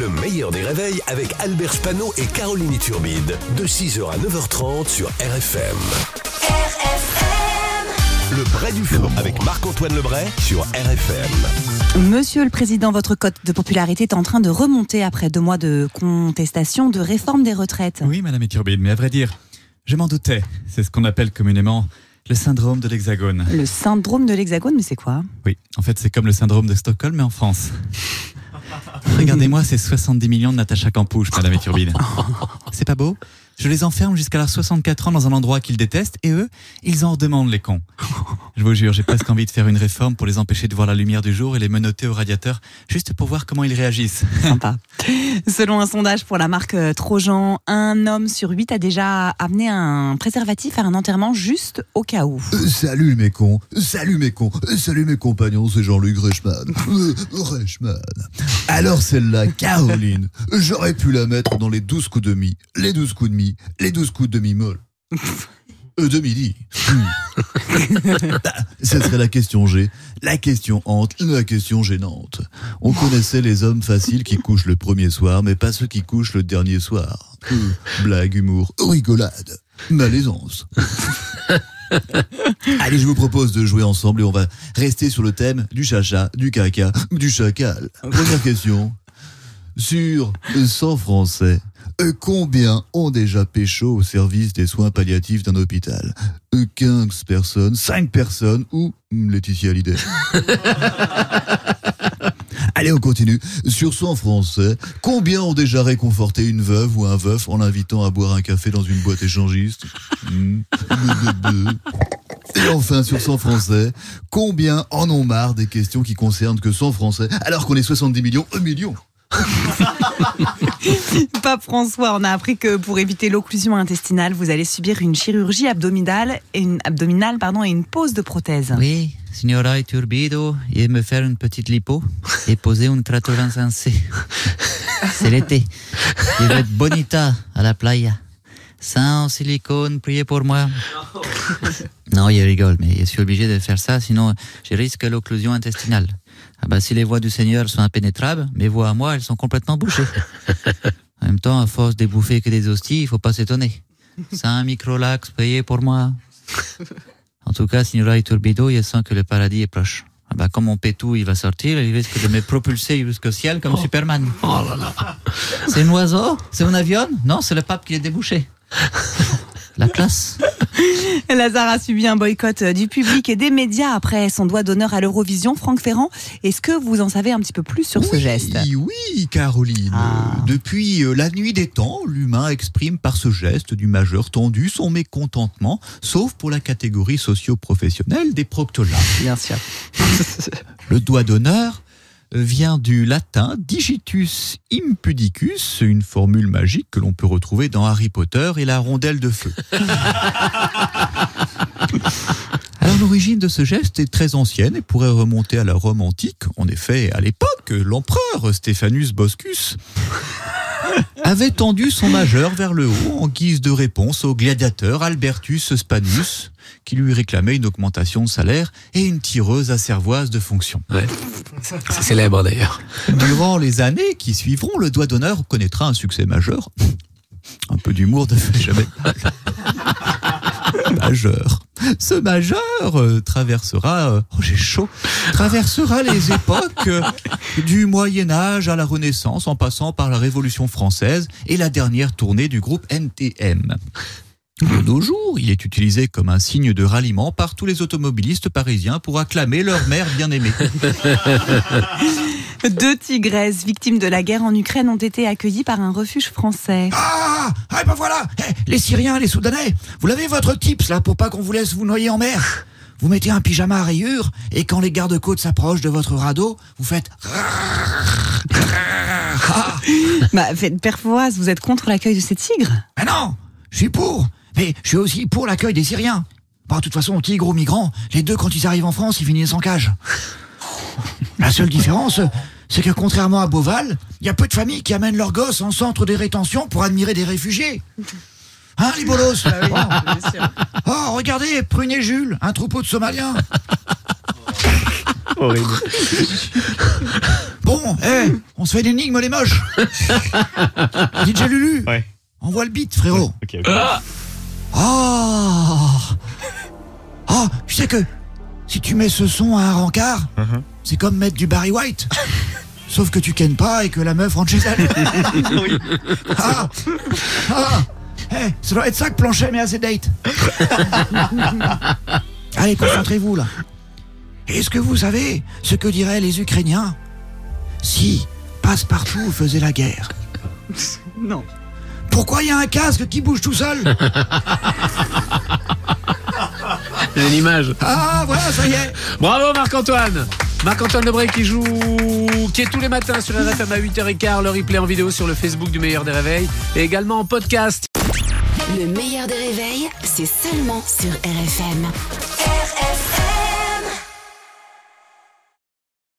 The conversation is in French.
Le meilleur des réveils avec Albert Spano et Caroline Turbide. De 6h à 9h30 sur RFM. Le Bray du Faux avec Marc-Antoine Lebray sur RFM. Monsieur le Président, votre cote de popularité est en train de remonter après deux mois de contestation de réforme des retraites. Oui, Madame Iturbide, mais à vrai dire, je m'en doutais. C'est ce qu'on appelle communément le syndrome de l'Hexagone. Le syndrome de l'Hexagone, mais c'est quoi? Oui, en fait, c'est comme le syndrome de Stockholm, mais en France. Regardez-moi ces 70 millions de Natacha Campouche, Madame Iturbide. C'est pas beau? Je les enferme jusqu'à leurs 64 ans dans un endroit qu'ils détestent et eux, ils en redemandent les cons. Je vous jure, j'ai presque envie de faire une réforme pour les empêcher de voir la lumière du jour et les menotter au radiateur, juste pour voir comment ils réagissent. Sympa. Selon un sondage pour la marque euh, Trojan, un homme sur huit a déjà amené un préservatif à un enterrement juste au cas où. Euh, salut mes cons, salut mes cons, euh, salut mes compagnons, c'est Jean-Luc Reichmann. Euh, Reichmann. Alors celle-là, Caroline, j'aurais pu la mettre dans les 12 coups de mi, les 12 coups de mi, les 12 coups de mi-molle. Euh, de midi. Ça serait la question G, la question hante, la question gênante. On connaissait les hommes faciles qui couchent le premier soir, mais pas ceux qui couchent le dernier soir. Euh, Blague, humour, rigolade, malaisance. Allez, je vous propose de jouer ensemble et on va rester sur le thème du chacha, du caca, du chacal. Première question. Sur 100 Français, euh, combien ont déjà pécho au service des soins palliatifs d'un hôpital? Euh, 15 personnes, 5 personnes ou hmm, Laetitia Hallyday? Allez, on continue. Sur 100 Français, combien ont déjà réconforté une veuve ou un veuf en l'invitant à boire un café dans une boîte échangiste? Hmm. Et enfin, sur 100 Français, combien en ont marre des questions qui concernent que 100 Français, alors qu'on est 70 millions, 1 million? Pape François, on a appris que pour éviter l'occlusion intestinale, vous allez subir une chirurgie abdominale et une, abdominale pardon, et une pose de prothèse. Oui, signora Iturbido, et me faire une petite lipo et poser un trato insensé. C'est l'été. Je vais être bonita à la playa. Sans silicone, priez pour moi. Non, il rigole, mais je suis obligé de faire ça, sinon je risque l'occlusion intestinale. Ah bah, si les voies du Seigneur sont impénétrables, mes voies à moi, elles sont complètement bouchées. En même temps, à force de bouffer que des hosties, il faut pas s'étonner. Sans microlax, priez pour moi. En tout cas, signora Iturbido, je sens que le paradis est proche. Ah bah, comme mon pétou, il va sortir, il risque de me propulser jusqu'au ciel comme Superman. C'est un oiseau? C'est un avion? Non, c'est le pape qui est débouché. La classe. Lazare a subi un boycott euh, du public et des médias après son doigt d'honneur à l'Eurovision. Franck Ferrand, est-ce que vous en savez un petit peu plus sur ce geste? Oui, oui, Caroline. Ah. Depuis euh, la nuit des temps, l'humain exprime par ce geste du majeur tendu son mécontentement, sauf pour la catégorie socio-professionnelle des proctolats. Bien sûr. Le doigt d'honneur vient du latin digitus impudicus, une formule magique que l'on peut retrouver dans Harry Potter et la rondelle de feu. Alors l'origine de ce geste est très ancienne et pourrait remonter à la Rome antique. En effet, à l'époque, l'empereur Stéphanus Boscus avait tendu son majeur vers le haut en guise de réponse au gladiateur Albertus Spanus, qui lui réclamait une augmentation de salaire et une tireuse à cervoise de fonction. C'est célèbre d'ailleurs. Durant les années qui suivront, le doigt d'honneur connaîtra un succès majeur. Un peu d'humour ne fait jamais. Majeur. Ce majeur euh, traversera, euh, oh j'ai chaud, traversera les époques euh, du Moyen Âge à la Renaissance en passant par la Révolution française et la dernière tournée du groupe NTM. De nos jours, il est utilisé comme un signe de ralliement par tous les automobilistes parisiens pour acclamer leur mère bien-aimée. Deux tigresses victimes de la guerre en Ukraine ont été accueillies par un refuge français. Ah Ah ben voilà. Eh, Les Syriens, les Soudanais Vous l'avez votre tips là pour pas qu'on vous laisse vous noyer en mer? Vous mettez un pyjama à rayures et quand les gardes-côtes s'approchent de votre radeau, vous faites... Ah, Bah, faites- Père Fouras, vous êtes contre l'accueil de ces tigres? Ah non Je suis pour. Mais je suis aussi pour l'accueil des Syriens. Bah, de toute façon, tigres ou migrants, les deux quand ils arrivent en France, ils finissent en cage. La seule différence, c'est que contrairement à Beauval, il y a peu de familles qui amènent leurs gosses en centre de rétention pour admirer des réfugiés. Hein, les bolos Oh, regardez, Prune et Jules, un troupeau de Somaliens. Horrible. Bon, Bon, eh, on se fait l'énigme les moches. DJ Lulu. Ouais. Envoie le beat, frérot. Ok, Ah Ah, je sais que si tu mets ce son à un rencard, Uh-huh. c'est comme mettre du Barry White. Sauf que tu kennes pas et que la meuf rentre chez elle. Ah Ah Eh, ça doit être ça que Planchet met à ses dates. Allez, concentrez-vous là. Est-ce que vous savez ce que diraient les Ukrainiens si Passepartout faisait la guerre? Non. Pourquoi il y a un casque qui bouge tout seul? Il y a une image. Ah, voilà, ça y est Bravo Marc-Antoine Marc-Antoine Lebré qui joue, qui est tous les matins sur RFM à 8h15, le replay en vidéo sur le Facebook du Meilleur des Réveils et également en podcast. Le meilleur des réveils, c'est seulement sur RFM. RFM